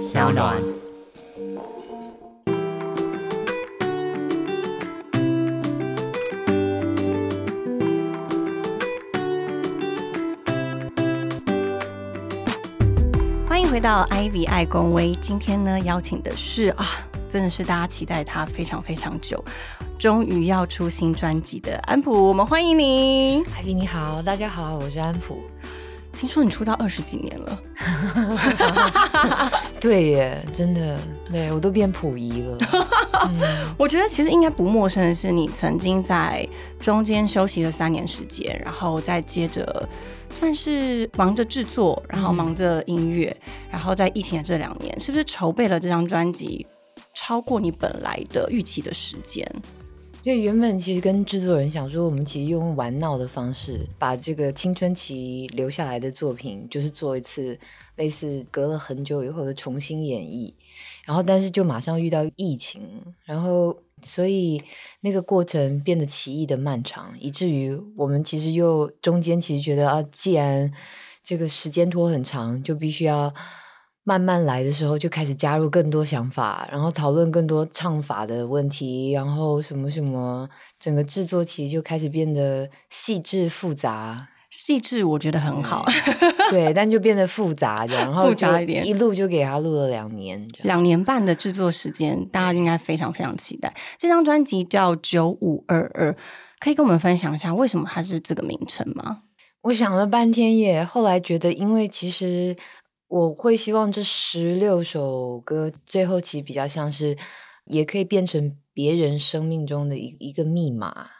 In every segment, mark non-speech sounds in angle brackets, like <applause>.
小暖。欢迎回到 Ivy 爱公威，今天呢邀请的是啊，真的是大家期待他非常非常久，终于要出新专辑的安普，我们欢迎你。海比你好，大家好，我是安普。听说你出道二十几年了，<laughs> 对耶，真的，对我都变溥仪了。<laughs> 我觉得其实应该不陌生的是，你曾经在中间休息了三年时间，然后再接着算是忙着制作，然后忙着音乐，然后在疫情的这两年，是不是筹备了这张专辑超过你本来的预期的时间？就原本其实跟制作人想说，我们其实用玩闹的方式，把这个青春期留下来的作品，就是做一次类似隔了很久以后的重新演绎。然后，但是就马上遇到疫情，然后所以那个过程变得奇异的漫长，以至于我们其实又中间其实觉得啊，既然这个时间拖很长，就必须要。慢慢来的时候，就开始加入更多想法，然后讨论更多唱法的问题，然后什么什么，整个制作其实就开始变得细致复杂。细致我觉得很好，<laughs> 对，但就变得复杂的，然后复杂一点，一录就给他录了两年，两年半的制作时间，大家应该非常非常期待。这张专辑叫《九五二二》，可以跟我们分享一下为什么它是这个名称吗？我想了半天耶，后来觉得，因为其实。我会希望这十六首歌最后其实比较像是，也可以变成别人生命中的一一个密码。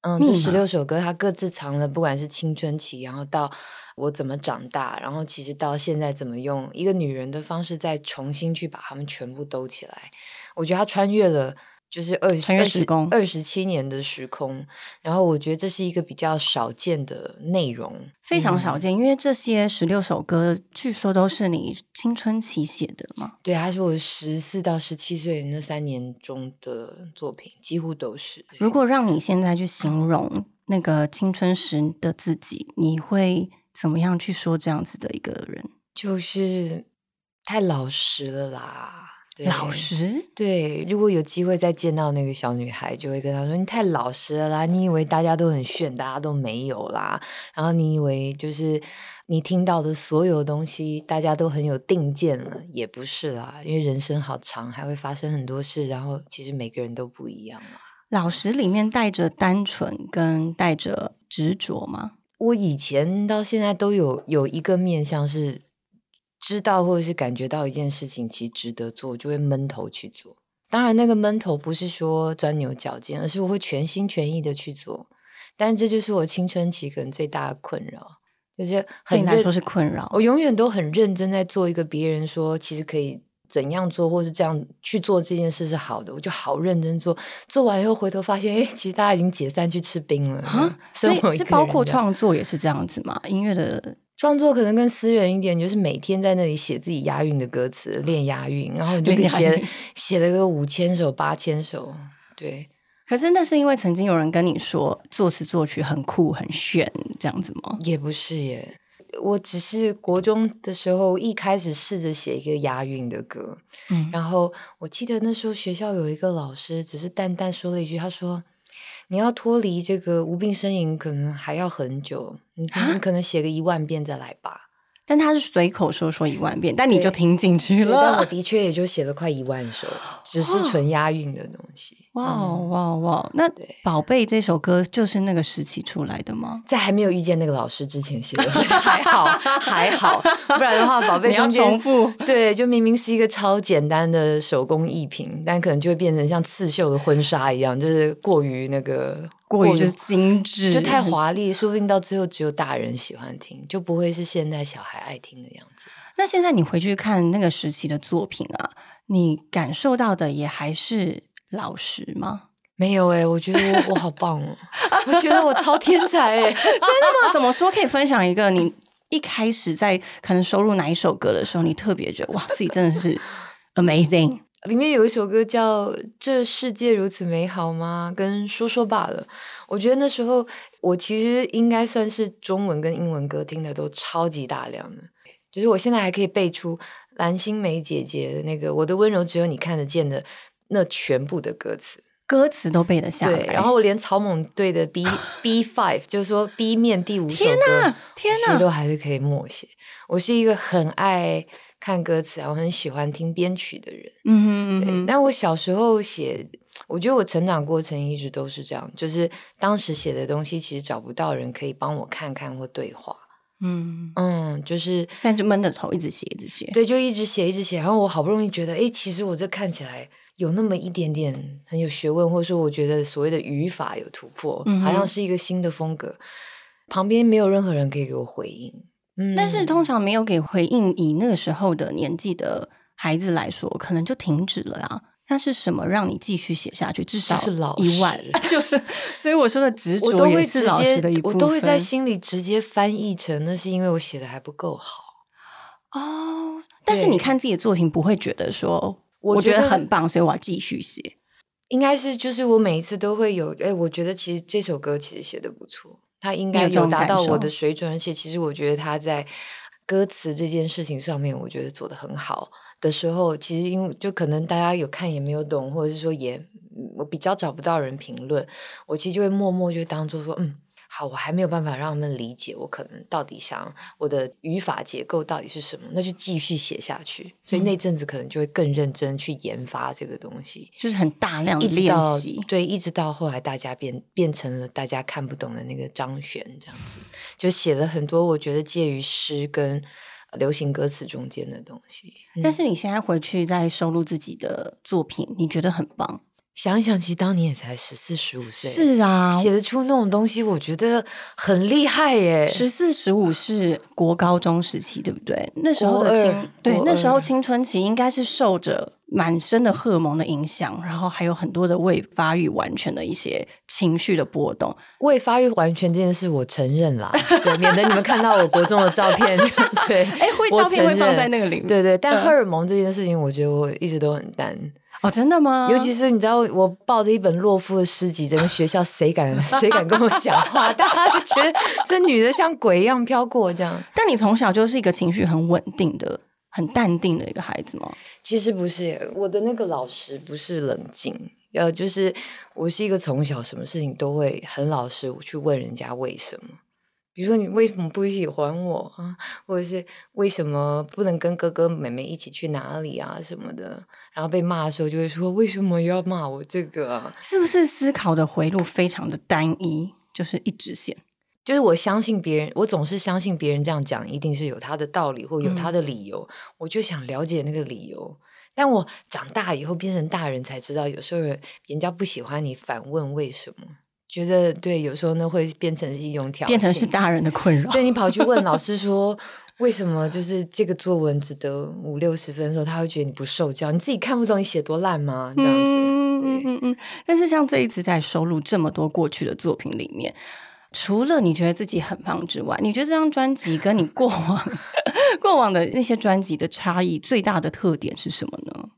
嗯，这十六首歌它各自藏了，不管是青春期，然后到我怎么长大，然后其实到现在怎么用一个女人的方式再重新去把它们全部兜起来。我觉得它穿越了。就是二二十二十七年的时空，然后我觉得这是一个比较少见的内容，非常少见，因为这些十六首歌据说都是你青春期写的嘛。对，它是我十四到十七岁那三年中的作品，几乎都是。如果让你现在去形容那个青春时的自己，你会怎么样去说这样子的一个人？就是太老实了啦。老实对，如果有机会再见到那个小女孩，就会跟她说：“你太老实了啦！你以为大家都很炫，大家都没有啦。然后你以为就是你听到的所有东西，大家都很有定见了，也不是啦。因为人生好长，还会发生很多事。然后其实每个人都不一样嘛。老实里面带着单纯跟带着执着吗？我以前到现在都有有一个面向是。知道或者是感觉到一件事情其实值得做，就会闷头去做。当然，那个闷头不是说钻牛角尖，而是我会全心全意的去做。但这就是我青春期可能最大的困扰，就是对你来说是困扰。我永远都很认真在做一个别人说其实可以怎样做，或是这样去做这件事是好的，我就好认真做。做完以后回头发现，哎，其实大家已经解散去吃冰了。<laughs> 所以是包括创作也是这样子嘛？音乐的。创作可能更私人一点，就是每天在那里写自己押韵的歌词，练押韵，然后你就写写了个五千首、八千首。对，可是那是因为曾经有人跟你说作词作曲很酷、很炫，这样子吗？也不是耶，我只是国中的时候一开始试着写一个押韵的歌，嗯，然后我记得那时候学校有一个老师，只是淡淡说了一句，他说。你要脱离这个无病呻吟，可能还要很久。你你可能写个一万遍再来吧。但他是随口说说一万遍，但你就听进去了。但我的确也就写了快一万首，<gasps> 只是纯押韵的东西。哇哇哇！那宝贝这首歌就是那个时期出来的吗？在还没有遇见那个老师之前写的，还 <laughs> 好还好，<laughs> 不然的话，宝贝要重复。对，就明明是一个超简单的手工艺品，但可能就会变成像刺绣的婚纱一样，就是过于那个过于精致，就太华丽，说不定到最后只有大人喜欢听，就不会是现在小孩爱听的样子。那现在你回去看那个时期的作品啊，你感受到的也还是。老实吗？没有哎，我觉得我我好棒哦，我觉得我超天才哎，<laughs> 真的吗？怎么说？可以分享一个你一开始在可能收录哪一首歌的时候，你特别觉得哇，自己真的是 amazing。里面有一首歌叫《这世界如此美好吗》，跟说说罢了。我觉得那时候我其实应该算是中文跟英文歌听的都超级大量的，就是我现在还可以背出。蓝心湄姐姐的那个《我的温柔只有你看得见》的那全部的歌词，歌词都背得下来。对，然后我连草蜢队的 B <laughs> B Five，就是说 B 面第五首歌，天其实都还是可以默写。我是一个很爱看歌词，然后很喜欢听编曲的人。嗯哼嗯对，哼，但我小时候写，我觉得我成长过程一直都是这样，就是当时写的东西，其实找不到人可以帮我看看或对话。嗯，嗯，就是但就闷着头一直写，一直写。对，就一直写，一直写，然后我好不容易觉得，哎，其实我这看起来有那么一点点很有学问，或者说我觉得所谓的语法有突破，嗯好像是一个新的风格。旁边没有任何人可以给我回应，嗯，但是通常没有给回应，以那个时候的年纪的孩子来说，可能就停止了啊。那是什么让你继续写下去？至少是老一万师，<laughs> 就是，所以我说的执着也我都会直是老师的一接，部分。我都会在心里直接翻译成，那是因为我写的还不够好。哦。但是你看自己的作品，不会觉得说，我觉得得很棒，所以我要继续写。应该是就是我每一次都会有，哎，我觉得其实这首歌其实写的不错，它应该有达到我的水准，而且其实我觉得他在歌词这件事情上面，我觉得做的很好的时候，其实因为就可能大家有看也没有懂，或者是说也嗯我比较找不到人评论，我其实就会默默就当做说，嗯。好，我还没有办法让他们理解我可能到底想我的语法结构到底是什么，那就继续写下去。所以那阵子可能就会更认真去研发这个东西。就是很大量的练习。对，一直到后来大家变变成了大家看不懂的那个张悬这样子，就写了很多我觉得介于诗跟流行歌词中间的东西。嗯但是你现在回去再收录自己的作品，你觉得很棒？想一想，其实当年也才十四十五岁，是啊，写得出那种东西，我觉得很厉害耶。十四十五是国高中时期，对不对？那时候的青，对，那时候青春期应该是受着满身的荷尔蒙的影响，然后还有很多的未发育完全的一些情绪的波动。未发育完全这件事，我承认啦，对，免得你们看到我国中的照片，对，<laughs> 哎，会我照片会放在那个里面，对对，但嗯荷尔蒙这件事情，我觉得我一直都很淡。哦，真的吗？尤其是你知道，我抱着一本洛夫的诗集，整个学校谁敢 <laughs> 谁敢跟我讲话？<laughs> 大家都觉得这女的像鬼一样飘过这样。但你从小就是一个情绪很稳定的、很淡定的一个孩子吗？其实不是，我的那个老师不是冷静，呃，就是我是一个从小什么事情都会很老实，我去问人家为什么。比如说你为什么不喜欢我啊，或者是为什么不能跟哥哥妹妹一起去哪里啊什么的，然后被骂的时候就会说为什么要骂我这个啊？是不是思考的回路非常的单一，就是一直线？就是我相信别人，我总是相信别人这样讲一定是有他的道理或有他的理由，我就想了解那个理由。但我长大以后变成大人才知道，有时候人人家不喜欢你，反问为什么，觉得对，有时候呢会变成是一种挑衅，变成是大人的困扰。对你跑去问老师 <laughs> 说。为什么就是这个作文只得五六十分的时候，他会觉得你不受教？你自己看不懂你写多烂吗？这样子，嗯嗯嗯嗯。但是像这一次在收录这么多过去的作品里面，除了你觉得自己很棒之外，你觉得这张专辑跟你过往 <laughs> 过往的那些专辑的差异最大的特点是什么呢？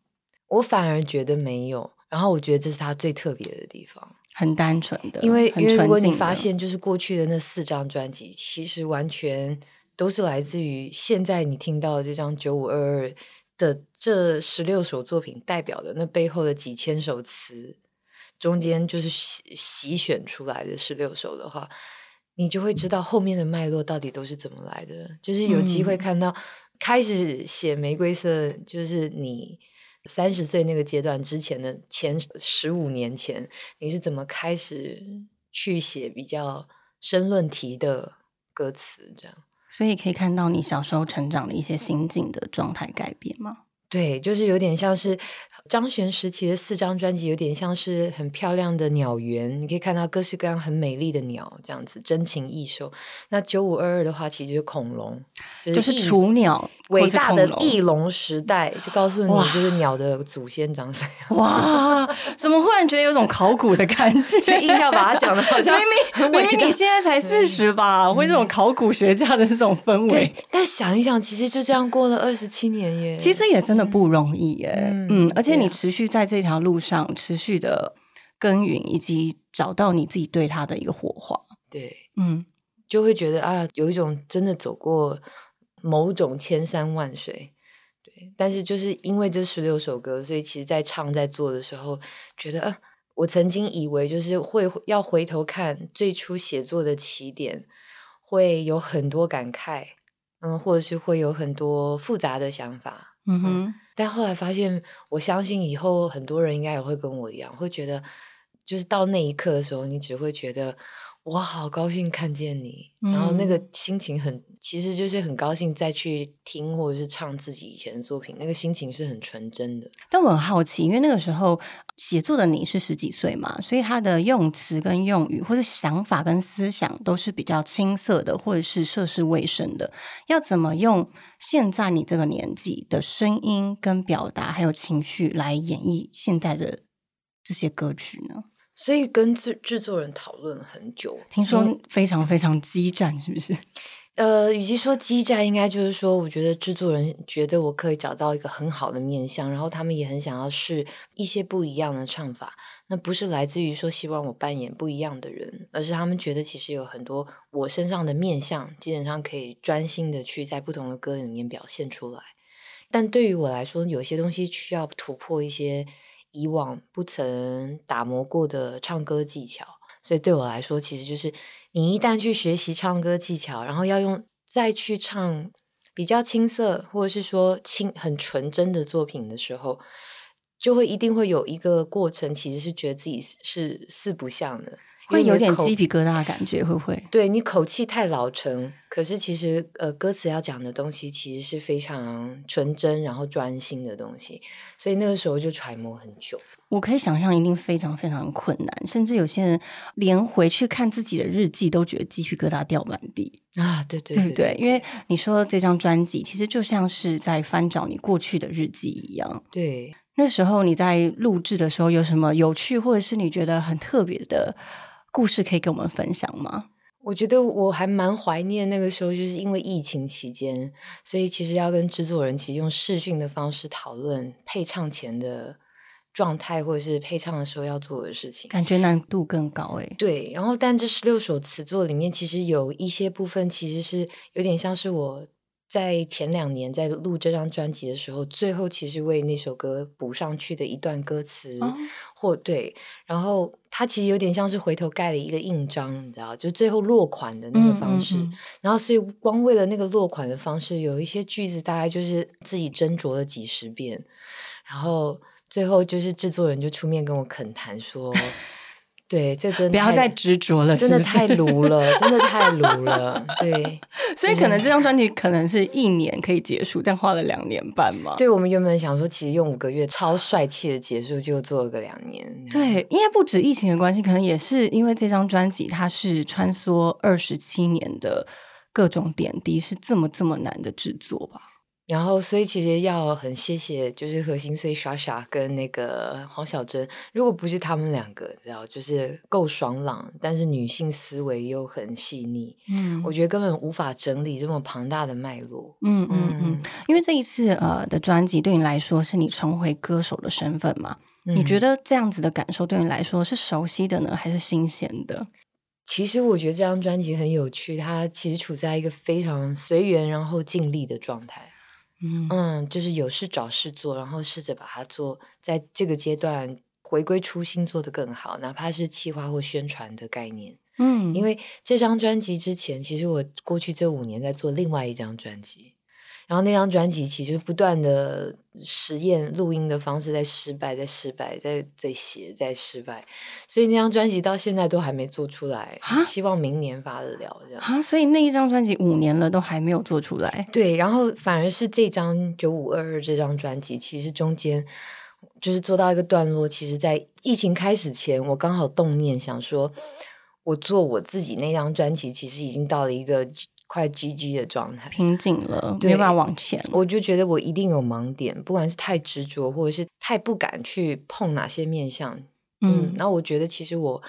我反而觉得没有。然后我觉得这是他最特别的地方。很单纯的，因为因为如果你发现，就是过去的那四张专辑，其实完全都是来自于现在你听到的这张九五二二的这十六首作品代表的那背后的几千首词，中间就是洗洗选出来的十六首的话，你就会知道后面的脉络到底都是怎么来的。就是有机会嗯看到开始写玫瑰色，就是你。三十岁那个阶段之前的前十五年前，你是怎么开始去写比较申论题的歌词？这样所以可以看到你小时候成长的一些心境的状态改变吗？对，就是有点像是张悬时期的四张专辑，有点像是很漂亮的鸟园，你可以看到各式各样很美丽的鸟，这样子真情异兽。那九五二二的话，其实就是恐龙，就就是雏鸟，伟大的翼龙时代，就告诉你哇就是鸟的祖先长什么样。哇，怎么忽然觉得有种考古的感觉？就硬要把它讲的好像明明明明很伟大你现在才四十吧，会这种考古学家的这种氛围，，但想一想，其实就这样过了二十七年耶。其实也真的不容易耶。嗯嗯，而且你持续在这条路上持续的耕耘，以及找到你自己对他的一个火花。对，嗯，就会觉得啊，有一种真的走过某种千山万水。对，但是就是因为这十六首歌，所以其实，在唱在做的时候，觉得啊，我曾经以为就是会要回头看最初写作的起点，会有很多感慨，嗯，或者是会有很多复杂的想法，嗯哼，但后来发现，我相信以后很多人应该也会跟我一样，会觉得，就是到那一刻的时候，你只会觉得。我好高兴看见你，然后那个心情很，其实就是很高兴再去听或者是唱自己以前的作品，那个心情是很纯真的。但我很好奇，因为那个时候写作的你是十几岁嘛，所以他的用词跟用语，或者想法跟思想都是比较青涩的，或者是涉世未深的。要怎么用现在你这个年纪的声音跟表达，还有情绪来演绎现在的这些歌曲呢？所以跟制制作人讨论了很久，听说非常非常激战，是不是？<laughs> 呃，与其说激战，应该就是说，我觉得制作人觉得我可以找到一个很好的面相，然后他们也很想要试一些不一样的唱法。那不是来自于说希望我扮演不一样的人，而是他们觉得其实有很多我身上的面相，基本上可以专心的去在不同的歌里面表现出来。但对于我来说，有些东西需要突破一些。以往不曾打磨过的唱歌技巧，所以对我来说，其实就是你一旦去学习唱歌技巧，然后要用再去唱比较青涩或者是说清很纯真的作品的时候，就会一定会有一个过程，其实是觉得自己是四不像的。会有点鸡皮疙瘩的感觉，会不会？对你口气太老成，可是其实呃，歌词要讲的东西其实是非常纯真，然后专心的东西，所以那个时候就揣摩很久。我可以想象，一定非常非常困难，甚至有些人连回去看自己的日记都觉得鸡皮疙瘩掉满地啊！对对对对，因为你说这张专辑其实就像是在翻找你过去的日记一样。对，那时候你在录制的时候有什么有趣，或者是你觉得很特别的？故事可以跟我们分享吗？我觉得我还蛮怀念那个时候，就是因为疫情期间，所以其实要跟制作人其实用视讯的方式讨论配唱前的状态，或者是配唱的时候要做的事情，感觉难度更高哎。对，然后但这十六首词作里面，其实有一些部分其实是有点像是我。在前两年在录这张专辑的时候，最后其实为那首歌补上去的一段歌词，或对，然后它其实有点像是回头盖了一个印章，你知道，就最后落款的那个方式。然后所以光为了那个落款的方式，有一些句子大概就是自己斟酌了几十遍，然后最后就是制作人就出面跟我恳谈说。对，这真不要再执着了，真的太炉了，<laughs> 真的太炉了。对，<laughs> 所以可能这张专辑可能是一年可以结束，但花了两年半嘛。对，我们原本想说，其实用五个月超帅气的结束，就做了个两年。对，应该不止疫情的关系，可能也是因为这张专辑它是穿梭二十七年的各种点滴，是这么这么难的制作吧。然后，所以其实要很谢谢，就是何心碎莎莎跟那个黄小珍，如果不是他们两个，知道就是够爽朗，但是女性思维又很细腻，嗯，我觉得根本无法整理这么庞大的脉络，嗯嗯嗯，因为这一次呃的专辑对你来说是你重回歌手的身份嘛，你觉得这样子的感受对你来说是熟悉的呢，还是新鲜的？其实我觉得这张专辑很有趣，它其实处在一个非常随缘然后尽力的状态。嗯，就是有事找事做，然后试着把它做，在这个阶段回归初心，做得更好，哪怕是企划或宣传的概念。嗯，因为这张专辑之前，其实我过去这五年在做另外一张专辑。然后那张专辑其实不断的实验录音的方式在失败，在失败，在在写，在失败，所以那张专辑到现在都还没做出来。希望明年发得了这样。啊，所以那一张专辑五年了都还没有做出来。对，然后反而是这张九五二二这张专辑，其实中间就是做到一个段落。其实，在疫情开始前，我刚好动念想说，我做我自己那张专辑，其实已经到了一个。快 GG 的状态，瓶颈了，没办法往前。我就觉得我一定有盲点，不管是太执着，或者是太不敢去碰哪些面相。嗯，然后我觉得其实我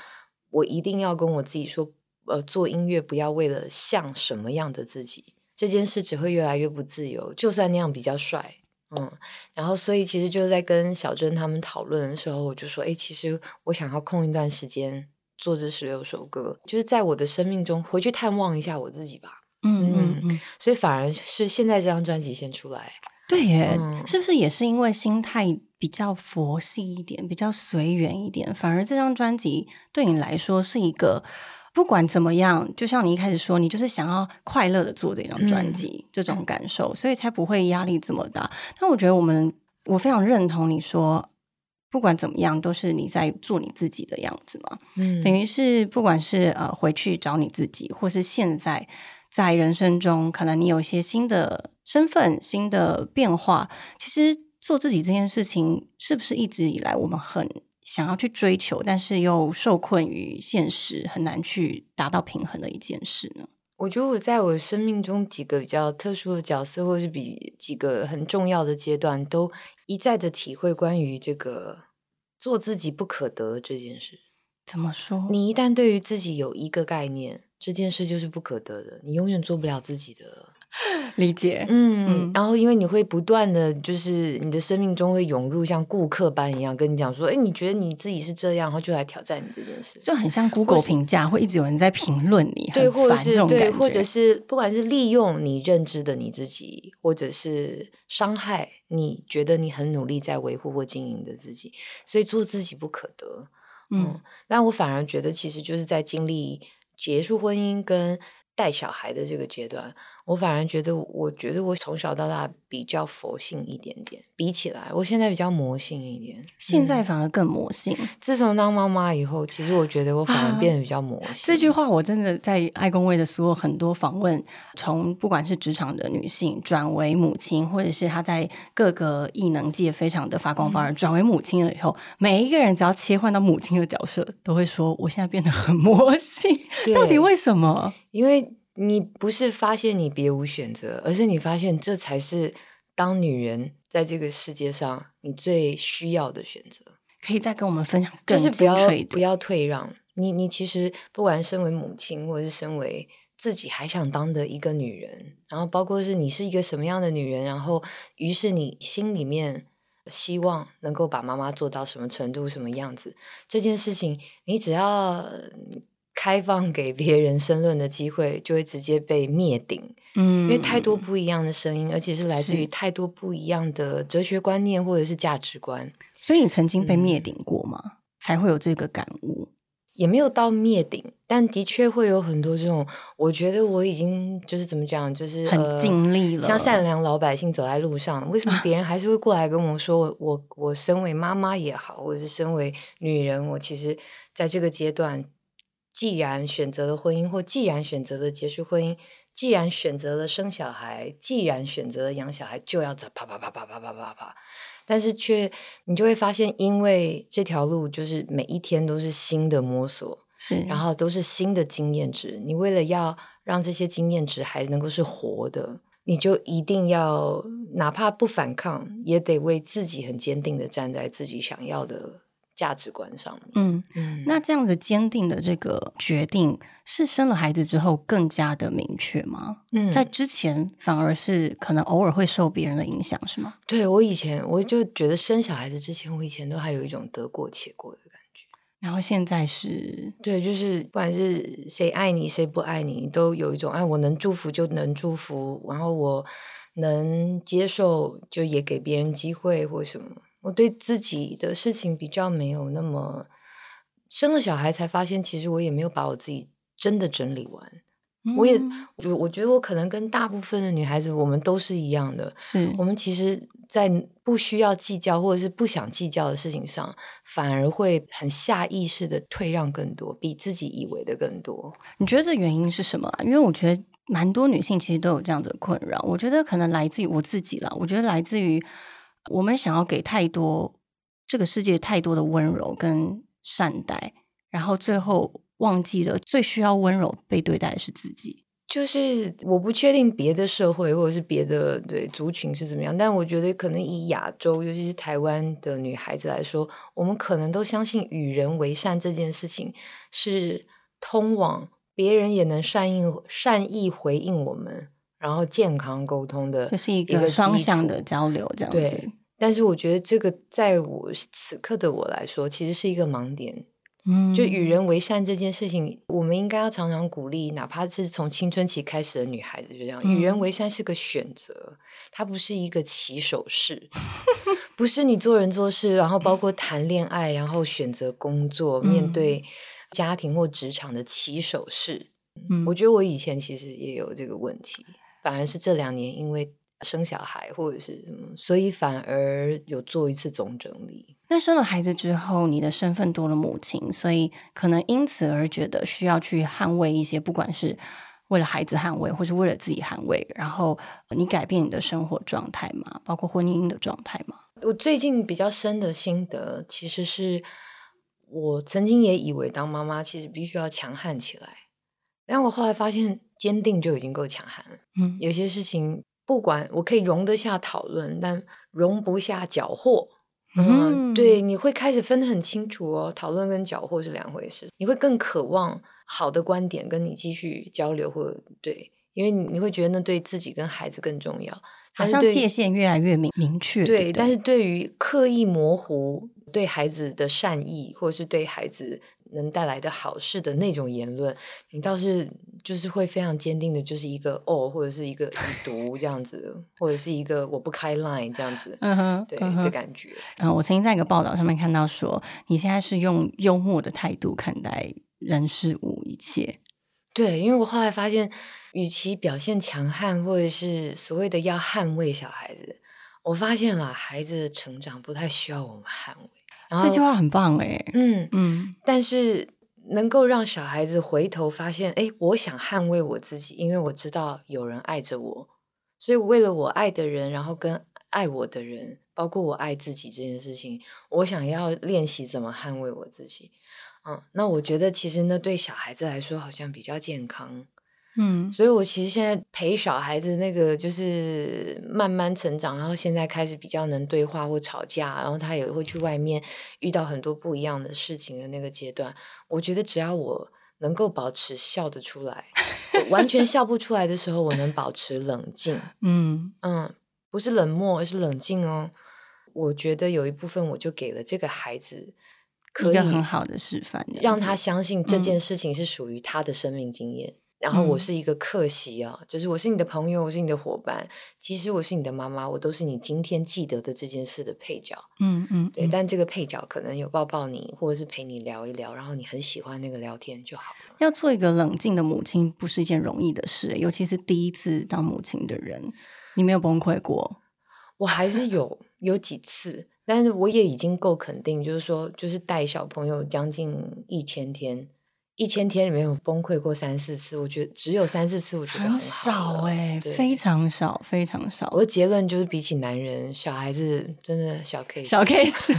我一定要跟我自己说，呃，做音乐不要为了像什么样的自己，这件事只会越来越不自由。就算那样比较帅，嗯，然后所以其实就在跟小珍他们讨论的时候，我就说，哎，其实我想要空一段时间做这十六首歌，就是在我的生命中回去探望一下我自己吧。嗯嗯嗯，所以反而是现在这张专辑先出来对耶，嗯是不是也是因为心态比较佛系一点，比较随缘一点，反而这张专辑对你来说是一个不管怎么样，就像你一开始说，你就是想要快乐的做这张专辑，这种感受，所以才不会压力这么大。那我觉得我们，我非常认同你说。不管怎么样，都是你在做你自己的样子嘛。嗯等于是不管是呃回去找你自己，或是现在在人生中，可能你有一些新的身份、新的变化，其实做自己这件事情，是不是一直以来我们很想要去追求，但是又受困于现实，很难去达到平衡的一件事呢？我觉得我在我生命中几个比较特殊的角色，或者是比几个很重要的阶段，都一再的体会关于这个做自己不可得这件事。怎么说？你一旦对于自己有一个概念，这件事就是不可得的，你永远做不了自己的。<laughs> 理解？嗯，嗯然后因为你会不断的就是你的生命中会涌入像顾客般一样跟你讲说，哎，你觉得你自己是这样，然后就来挑战你这件事。就很像 Google 评价，会一直有人在评论你，对，或者是对，或者是不管是利用你认知的你自己，或者是伤害你觉得你很努力在维护或经营的自己，所以做自己不可得。嗯但我反而觉得，其实就是在经历结束婚姻跟带小孩的这个阶段，我反而觉得，我觉得我从小到大比较佛性一点点，比起来，我现在比较魔性一点。现嗯在反而更魔性。自从当妈妈以后，其实我觉得我反而变得比较魔性。这句话我真的在爱公卫的所有很多访问，从不管是职场的女性转为母亲，或者是她在各个异能界非常的发光发热，转为母亲了以后，每一个人只要切换到母亲的角色，都会说我现在变得很魔性。到底为什么？因为你不是发现你别无选择，而是你发现这才是当女人在这个世界上你最需要的选择。可以再跟我们分享就是不要？不要退让。你你其实不管身为母亲，或者是身为自己还想当的一个女人，然后包括是你是一个什么样的女人，然后于是你心里面希望能够把妈妈做到什么程度、什么样子，这件事情你只要呃开放给别人申论的机会，就会直接被灭顶。嗯因为太多不一样的声音，而且是来自于太多不一样的哲学观念或者是价值观。所以你曾经被嗯灭顶过吗？才会有这个感悟？也没有到灭顶，但的确会有很多这种，我觉得我已经就是怎么讲，就是很呃尽力了像善良老百姓走在路上，为什么别人还是会过来跟我说，我我我身为妈妈也好，或者是身为女人，我其实在这个阶段，既然选择了婚姻，或既然选择了结束婚姻，既然选择了生小孩，既然选择了养小孩，就要走啪啪啪啪啪啪啪啪。但是却你就会发现，因为这条路就是每一天都是新的摸索，是，然后都是新的经验值。你为了要让这些经验值还能够是活的，你就一定要哪怕不反抗，也得为自己很坚定的站在自己想要的价值观上面。嗯，嗯那这样子坚定的这个决定，是生了孩子之后更加的明确吗？嗯在之前反而是可能偶尔会受别人的影响，是吗？对我以前我就觉得生小孩子之前，我以前都还有一种得过且过的感觉。然后现在是对，就是不管是谁爱你，谁不爱你，你都有一种哎，我能祝福就能祝福，然后我能接受就也给别人机会或什么。我对自己的事情比较没有那么，生了小孩才发现，其实我也没有把我自己真的整理完。我也嗯我我觉得我可能跟大部分的女孩子，我们都是一样的。是我们其实，在不需要计较或者是不想计较的事情上，反而会很下意识的退让更多，比自己以为的更多。你觉得这原因是什么啊？因为我觉得蛮多女性其实都有这样的困扰。我觉得可能来自于我自己啦，我觉得来自于我们想要给太多这个世界太多的温柔跟善待，然后最后忘记了最需要温柔被对待的是自己。就是我不确定别的社会或者是别的对族群是怎么样，但我觉得可能以亚洲，尤其是台湾的女孩子来说，我们可能都相信与人为善这件事情是通往别人也能善意善意回应我们，然后健康沟通的就是一一个个双向的交流，这样子对。但是我觉得这个在我此刻的我来说，其实是一个盲点。嗯就与人为善这件事情，我们应该要常常鼓励，哪怕是从青春期开始的女孩子，就这样，与人嗯。为善是个选择，它不是一个起手式，<laughs> 不是你做人做事，然后包括谈恋爱，然后选择工作，面嗯。对家庭或职场的起手式。嗯我觉得我以前其实也有这个问题，反而是这两年因为生小孩或者是什么，所以反而有做一次总整理。那生了孩子之后，你的身份多了母亲，所以可能因此而觉得需要去捍卫一些，不管是为了孩子捍卫，或是为了自己捍卫，然后呃你改变你的生活状态嘛，包括婚姻的状态嘛。我最近比较深的心得，其实是我曾经也以为当妈妈其实必须要强悍起来，但我后来发现坚定就已经够强悍了。嗯有些事情不管我可以容得下讨论，但容不下缴获。嗯，对，你会开始分得很清楚哦，讨论跟缴获是两回事。你会更渴望好的观点跟你继续交流，或者对，因为你你会觉得那对自己跟孩子更重要。好像界限越来越明明确。对，对，但是对于刻意模糊对孩子的善意，或者是对孩子能带来的好事的那种言论，你倒是就是会非常坚定的，就是一个哦，或者是一个已 <laughs> 读这样子，或者是一个我不开 line 这样子，嗯哼，对的感觉。嗯，我曾经在一个报道上面看到说，你现在是用幽默的态度看待人事物一切。对，因为我后来发现，与其表现强悍，或者是所谓的要捍卫小孩子，我发现了孩子的成长不太需要我们捍卫。然后这句话很棒哎。嗯，嗯但是能够让小孩子回头发现，哎，我想捍卫我自己，因为我知道有人爱着我，所以为了我爱的人，然后跟爱我的人，包括我爱自己这件事情，我想要练习怎么捍卫我自己。嗯，那我觉得其实呢，对小孩子来说好像比较健康。嗯所以我其实现在陪小孩子那个就是慢慢成长，然后现在开始比较能对话或吵架，然后他也会去外面遇到很多不一样的事情的那个阶段，我觉得只要我能够保持笑得出来，完全笑不出来的时候，我能保持冷静，嗯嗯，不是冷漠，而是冷静哦。我觉得有一部分我就给了这个孩子可以一个很好的示范，让他相信这件嗯事情是属于他的生命经验。然后我嗯是一个客席啊，就是我是你的朋友，我是你的伙伴，其实我是你的妈妈，我都是你今天记得的这件事的配角。嗯嗯，对，嗯但这个配角可能有抱抱你，或者是陪你聊一聊，然后你很喜欢那个聊天就好了。要做一个冷静的母亲，不是一件容易的事，尤其是第一次当母亲的人，你没有崩溃过？<laughs> 我还是有有几次，但是我也已经够肯定，就是说，就是带小朋友将近一千天，一千天里面有崩溃过三四次，我觉得只有三四次，我觉得很好少了哎、对非常少，非常少。我的结论就是，比起男人，小孩子真的小 case。小 case，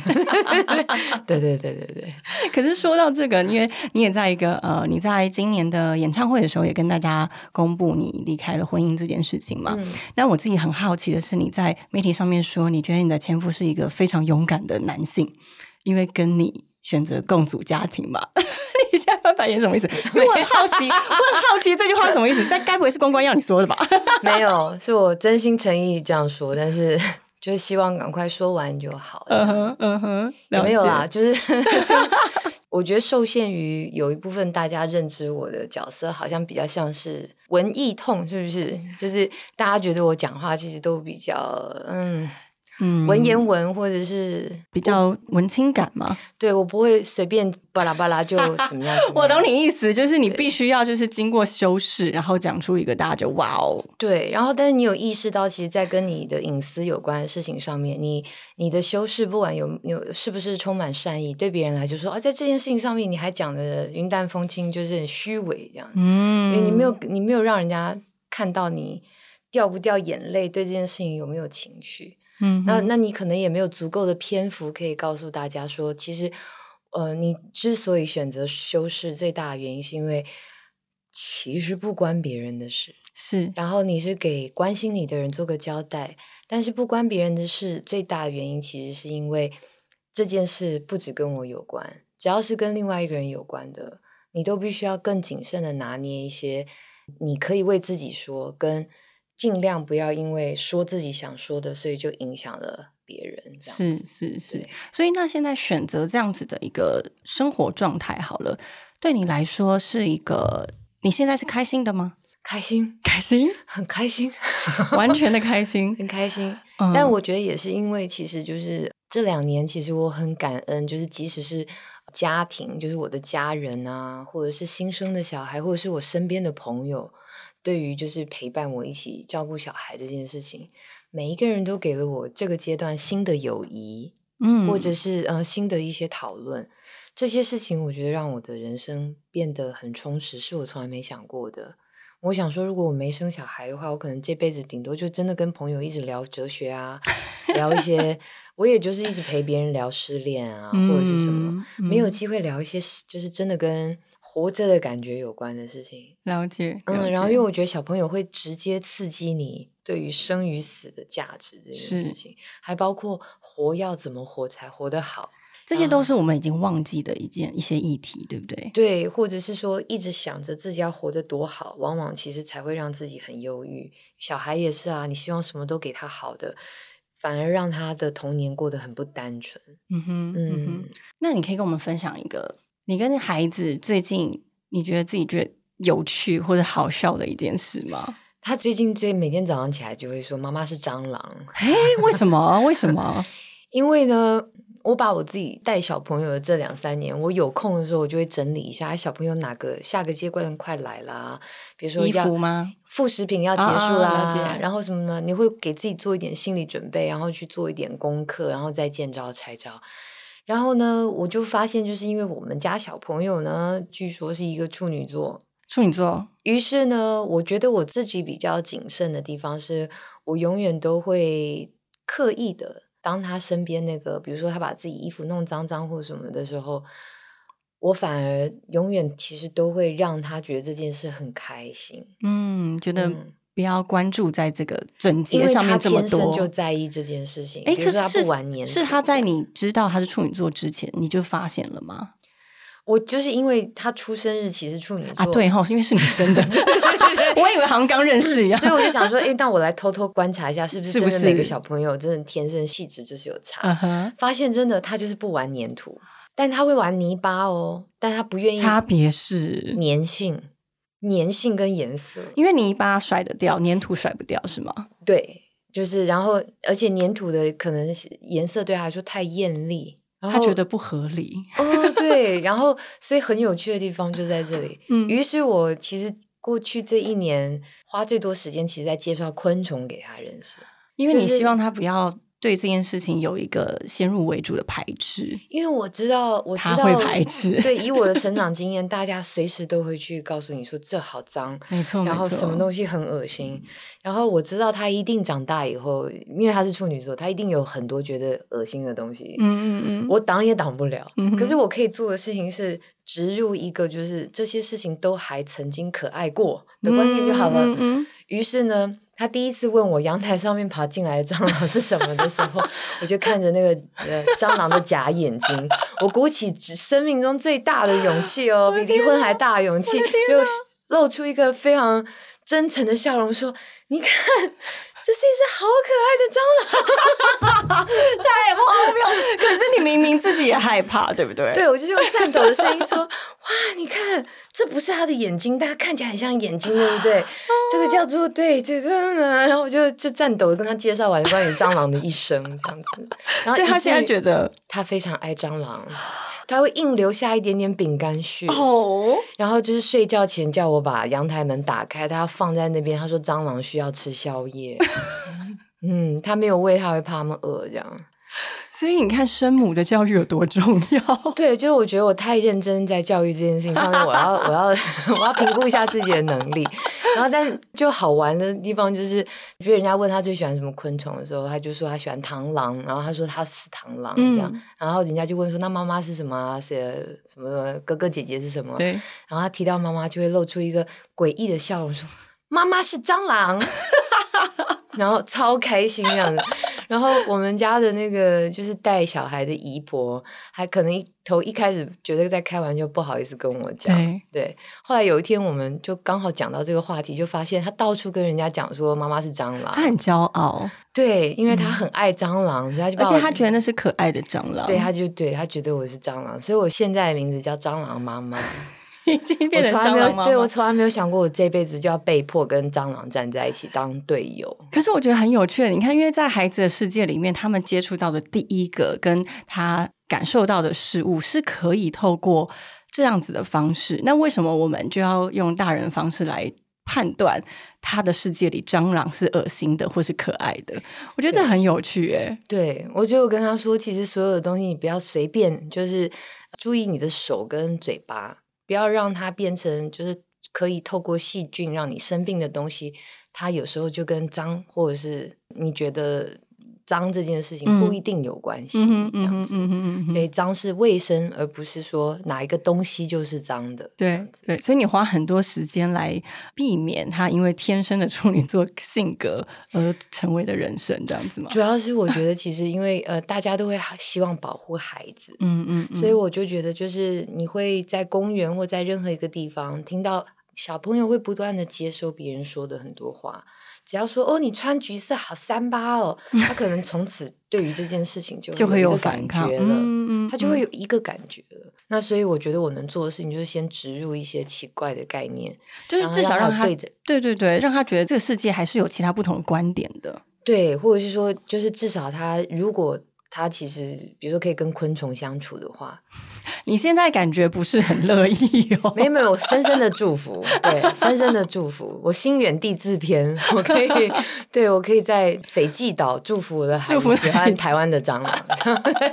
对对对对对，<laughs> 可是说到这个，因为你也在一个呃，你在今年的演唱会的时候也跟大家公布你离开了婚姻这件事情嘛。嗯那我自己很好奇的是，你在媒体上面说，你觉得你的前夫是一个非常勇敢的男性，因为跟你选择共组家庭嘛。<laughs> 你现在翻白眼什么意思？因 <laughs> 为我很好奇，我很好奇这句话是什么意思？但该不会是公关要你说的吧？<laughs> 没有，是我真心诚意这样说，但是就是希望赶快说完就好了。嗯哼，嗯哼，也没有啦，就是就我觉得受限于有一部分大家认知我的角色，好像比较像是文艺痛，是不是？就是大家觉得我讲话其实都比较嗯嗯文言文，或者是比较文青感嘛。对我不会随便巴拉巴拉就 <laughs> 怎么样。我懂你意思，就是你必须要就是经过修饰，然后讲出一个大家就哇哦，对，然后但是你有意识到，其实，在跟你的隐私有关的事情上面，你你的修饰，不管有有是不是充满善意，对别人来就说啊，在这件事情上面，你还讲的云淡风轻，就是很虚伪这样。嗯因为你没有你没有让人家看到你掉不掉眼泪，对这件事情有没有情绪。嗯，那那你可能也没有足够的篇幅可以告诉大家说，其实，呃，你之所以选择修饰，最大的原因是因为其实不关别人的事，是然后你是给关心你的人做个交代，但是不关别人的事，最大的原因其实是因为这件事不只跟我有关，只要是跟另外一个人有关的，你都必须要更谨慎的拿捏一些，你可以为自己说跟。尽量不要因为说自己想说的，所以就影响了别人。是是是，所以那现在选择这样子的一个生活状态，好了，对你来说是一个，你现在是开心的吗？<laughs> 开心，开心，很开心，<laughs> 完全的开心。<laughs> 很开心。嗯但我觉得也是因为，其实就是这两年，其实我很感恩，就是即使是家庭，就是我的家人啊，或者是新生的小孩，或者是我身边的朋友，对于就是陪伴我一起照顾小孩这件事情，每一个人都给了我这个阶段新的友谊，嗯或者是呃新的一些讨论。这些事情，我觉得让我的人生变得很充实，是我从来没想过的。我想说，如果我没生小孩的话，我可能这辈子顶多就真的跟朋友一直聊哲学啊，聊一些，我也就是一直陪别人聊失恋啊，或者是什么，嗯没有嗯机会聊一些就是真的跟活着的感觉有关的事情。了解，了嗯，然后因为我觉得小朋友会直接刺激你对于生与死的价值这件事情，还包括活要怎么活才活得好。这些都是我们已经忘记的一件一些议题，对不对？对，或者是说一直想着自己要活得多好，往往其实才会让自己很忧郁。小孩也是啊，你希望什么都给他好的，反而让他的童年过得很不单纯。嗯哼，嗯哼嗯。那你可以跟我们分享一个你跟孩子最近你觉得自己觉得有趣或者好笑的一件事吗？他最近最每天早上起来就会说：“妈妈是蟑螂。哎，为什么？为什么？” <laughs> 因为呢，我把我自己带小朋友的这两三年，我有空的时候，我就会整理一下哎小朋友哪个下个阶段快来啦，比如说衣要服吗？副食品要结束啊啦，然后什么呢？你会给自己做一点心理准备，然后去做一点功课，然后再见招拆招。然后呢，我就发现，就是因为我们家小朋友呢，据说是一个处女座，处女座，于是呢，我觉得我自己比较谨慎的地方是，我永远都会刻意的，当他身边那个，比如说他把自己衣服弄脏脏或什么的时候，我反而永远其实都会让他觉得这件事很开心，嗯，觉得嗯不要关注在这个整因洁上面这么天生就。在意这件事情。哎，比如说他可是不玩黏是他在你知道他是处女座之前，你就发现了吗？我就是因为他出生日期是处女座啊，对哈，是因为是你生的，<laughs> 我以为好像刚认识一样所。以我就想说，哎，那我来偷偷观察一下，是不是真的每个小朋友真的天生气质就是有差。发现真的他就是不玩粘土，但他会玩泥巴哦，但他不愿意差别是粘性、粘性跟颜色。因为泥巴甩得掉，粘土甩不掉，是吗？对，就是然后而且粘土的可能是颜色对他来说太艳丽，他觉得不合理。哦对，然后 <laughs> 所以很有趣的地方就在这里。嗯于是我其实过去这一年花最多时间，其实在介绍昆虫给他认识。因为你希望他不要对这件事情有一个先入为主的排斥，因为我知道，我知道会排斥对，以我的成长经验，大家随时都会去告诉你说这好脏，没错，然后什么东西很恶心。然后我知道他一定长大以后，因为他是处女座，他一定有很多觉得恶心的东西。嗯嗯嗯，我挡也挡不了。嗯可是我可以做的事情是植入一个，就是这些事情都还曾经可爱过的观念就好了。嗯嗯于是呢，他第一次问我阳台上面爬进来的蟑螂是什么的时候，我就看着那个呃蟑螂的假眼睛，我鼓起生命中最大的勇气哦，比离婚还大的勇气，就露出一个非常真诚的笑容，说：“你看，这是一只好可爱的蟑螂。<laughs> ”太荒谬！可是你明明自己也害怕，对不对？对，我就是用颤抖的声音说：“哇，你看，这不是他的眼睛，但他看起来很像眼睛，对不对？这个叫做对，这个，然后我就就颤抖的跟他介绍完关于蟑螂的一生这样子。<laughs> 然后所以他现在于觉得他非常爱蟑螂，他会硬留下一点点饼干屑。哦，然后就是睡觉前叫我把阳台门打开，他要放在那边。他说蟑螂需要吃宵夜，<laughs> 嗯，他没有喂，他会怕他们饿这样。<laughs> 所以你看生母的教育有多重要。<laughs> 对，就是我觉得我太认真在教育这件事情上面，我要我要我要评估一下自己的能力。然后，但就好玩的地方就是，比如人家问他最喜欢什么昆虫的时候，他就说他喜欢螳螂，然后他说他是螳螂这样。嗯然后人家就问说那妈妈是什么啊？是什么哥哥姐姐是什么？对，然后他提到妈妈，就会露出一个诡异的笑容，说妈妈是蟑螂。<laughs> 然后超开心这样子。然后我们家的那个就是带小孩的姨婆，还可能一头一开始觉得在开玩笑，不好意思跟我讲。对对，后来有一天我们就刚好讲到这个话题，就发现他到处跟人家讲说妈妈是蟑螂他。很骄傲，对，因为他很爱蟑螂，所以他就而且他觉得那是可爱的蟑螂，对，他就对他觉得我是蟑螂，所以我现在的名字叫蟑螂妈妈。已经我变成从来没有，蟑螂妈妈。对我从来没有想过我这辈子就要被迫跟蟑螂站在一起当队友。可是我觉得很有趣的，你看，因为在孩子的世界里面，他们接触到的第一个跟他感受到的事物是可以透过这样子的方式。那为什么我们就要用大人的方式来判断他的世界里蟑螂是恶心的或是可爱的？我觉得这很有趣，哎，对我就跟他说，其实所有的东西你不要随便，就是注意你的手跟嘴巴，不要让它变成就是可以透过细菌让你生病的东西。它有时候就跟脏或者是你觉得脏这件事情不嗯一定有关系，这样子。所以脏是卫生，而不是说哪一个东西就是脏的。对对，所以你花很多时间来避免他因为天生的处女座性格而成为的人生，这样子吗？主要是我觉得，其实因为呃，大家都会希望保护孩子，嗯嗯嗯，所以我就觉得，就是你会在公园或在任何一个地方听到小朋友会不断的接收别人说的很多话，只要说哦，你穿橘色好三八哦，他可能从此对于这件事情就就会有感觉了。嗯嗯他就会有一个感觉了，那所以我觉得我能做的事情就是先植入一些奇怪的概念，就是至少让他让他对的对对对，让他觉得这个世界还是有其他不同的观点的。对，或者是说，就是至少他如果他其实比如说可以跟昆虫相处的话，<laughs> 你现在感觉不是很乐意哦？没有没有，深深的祝福，对，深深的祝福。我心远地自偏，我可以，<laughs> 对我可以在斐济岛祝福我的孩祝福子喜孩欢台湾的蟑螂。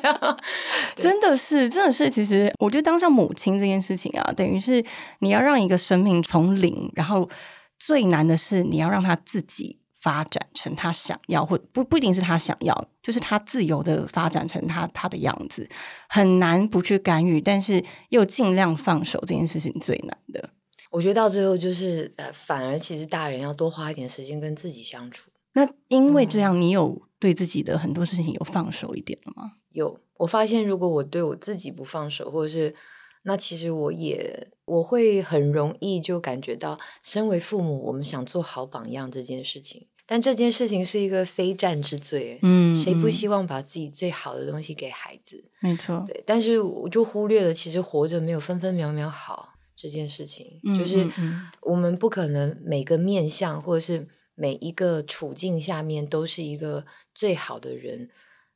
<laughs> 真的是，真的是，其实我觉得当上母亲这件事情啊，等于是你要让一个生命从零，然后最难的是你要让他自己发展成他想要，或不不一定是他想要，就是他自由的发展成他他的样子，很难不去干预，但是又尽量放手，这件事情最难的。我觉得到最后就是，呃，反而其实大人要多花一点时间跟自己相处。那因为嗯这样，你有对自己的很多事情有放手一点了吗？有，我发现如果我对我自己不放手，或者是那其实我也我会很容易就感觉到，身为父母，我们想做好榜样这件事情，但这件事情是一个非战之罪，嗯谁不嗯。希望把自己最好的东西给孩子？没错，对，但是我就忽略了，其实活着没有分分秒秒好这件事情，嗯就是我们不可能每个面相或者是每一个处境下面都是一个最好的人，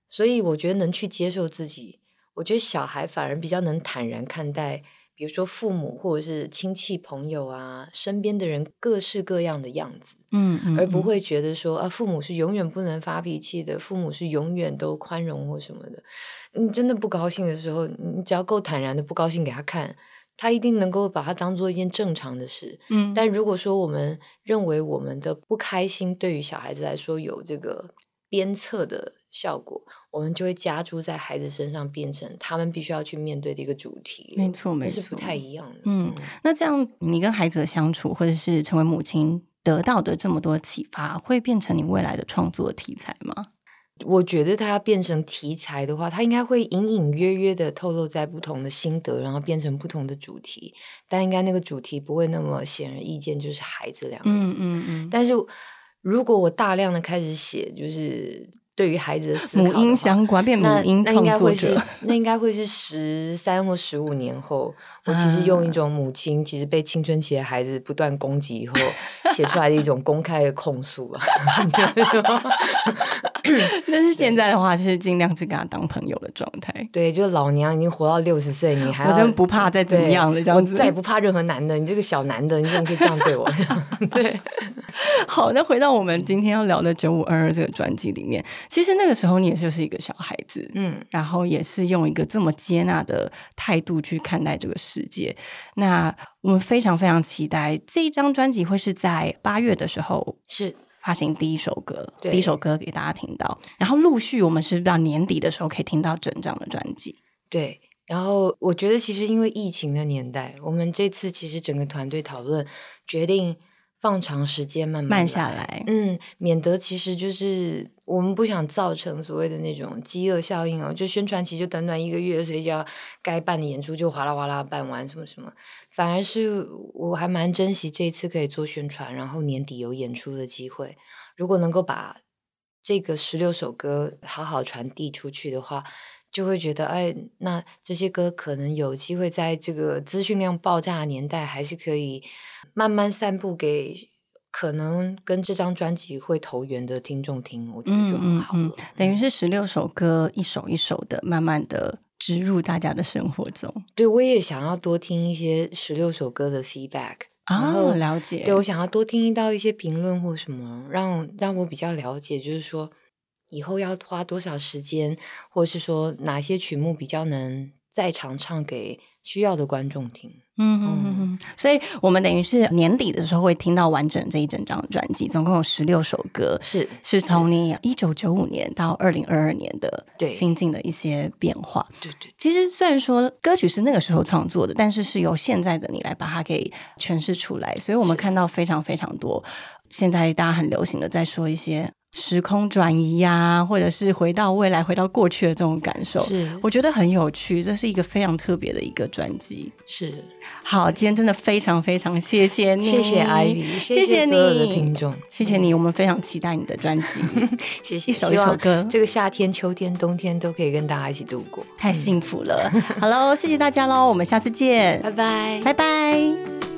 所以我觉得能去接受自己，我觉得小孩反而比较能坦然看待，比如说父母或者是亲戚朋友啊，身边的人各式各样的样子。嗯而不会觉得说啊，父母是永远不能发脾气的，父母是永远都宽容或什么的。你真的不高兴的时候，你只要够坦然的不高兴给他看，他一定能够把它当做一件正常的事。嗯，但如果说我们认为我们的不开心对于小孩子来说有这个鞭策的效果，我们就会加注在孩子身上，变成他们必须要去面对的一个主题。没错没错是不太一样的。嗯，那这样你跟孩子的相处，或者是成为母亲得到的这么多启发，会变成你未来的创作题材吗？我觉得它变成题材的话，它应该会隐隐约约的透露在不同的心得，然后变成不同的主题。但应该那个主题不会那么显而易见，就是孩子两个字。嗯嗯嗯，但是如果我大量的开始写，就是对于孩子的的母婴相关变母那婴那应该会是创作者，<laughs> 那应该会是十三或十五年后，我其实用一种母亲其实被青春期的孩子不断攻击以后写出来的一种公开的控诉啊。<laughs> <clears throat> 但是现在的话，就是尽量去跟他当朋友的状态。对，就老娘已经活到六十岁，你还我真不怕再怎么样了，这样子我再也不怕任何男的。你这个小男的，你怎么可以这样对我？<laughs> 对，好，那回到我们今天要聊的九五二二这个专辑里面，其实那个时候你也就是一个小孩子，嗯，然后也是用一个这么接纳的态度去看待这个世界。那我们非常非常期待这一张专辑会是在八月的时候是发行第一首歌，第一首歌给大家听到，然后陆续我们是到年底的时候可以听到整张的专辑。对。然后我觉得，其实因为疫情的年代，我们这次其实整个团队讨论决定放长时间，慢慢下来，嗯，免得其实就是我们不想造成所谓的那种饥饿效应哦，就宣传期就短短一个月，所以就要该办的演出就哗啦哗啦办完，什么什么，反而是我还蛮珍惜这一次可以做宣传，然后年底有演出的机会，如果能够把这个十六首歌好好传递出去的话。就会觉得，哎，那这些歌可能有机会在这个资讯量爆炸的年代，还是可以慢慢散布给可能跟这张专辑会投缘的听众听。我觉得就很好了。等于是十六首歌，一首一首的，慢慢的植入大家的生活中。对，我也想要多听一些十六首歌的 feedback，啊，了解。对我想要多听到一些评论或什么，让让我比较了解，就是说。以后要花多少时间，或是说哪些曲目比较能在场唱给需要的观众听？嗯嗯嗯嗯。所以我们等于是年底的时候会听到完整这一整张专辑，总共有十六首歌，是是从你一九九五年到二零二二年的心境的一些变化。对对。其实虽然说歌曲是那个时候创作的，但是是由现在的你来把它给诠释出来，所以我们看到非常非常多现在大家很流行的在说一些。时空转移呀，或者是回到未来、回到过去的这种感受，是我觉得很有趣。这是一个非常特别的一个专辑。是好，今天真的非常非常谢谢你，谢谢 Ivy，谢谢所有的听众，谢谢你。我们非常期待你的专辑，<laughs> 谢谢。一首一首歌，这个夏天、秋天、冬天都可以跟大家一起度过，太幸福了。好喽，谢谢大家喽，我们下次见，拜拜，拜拜。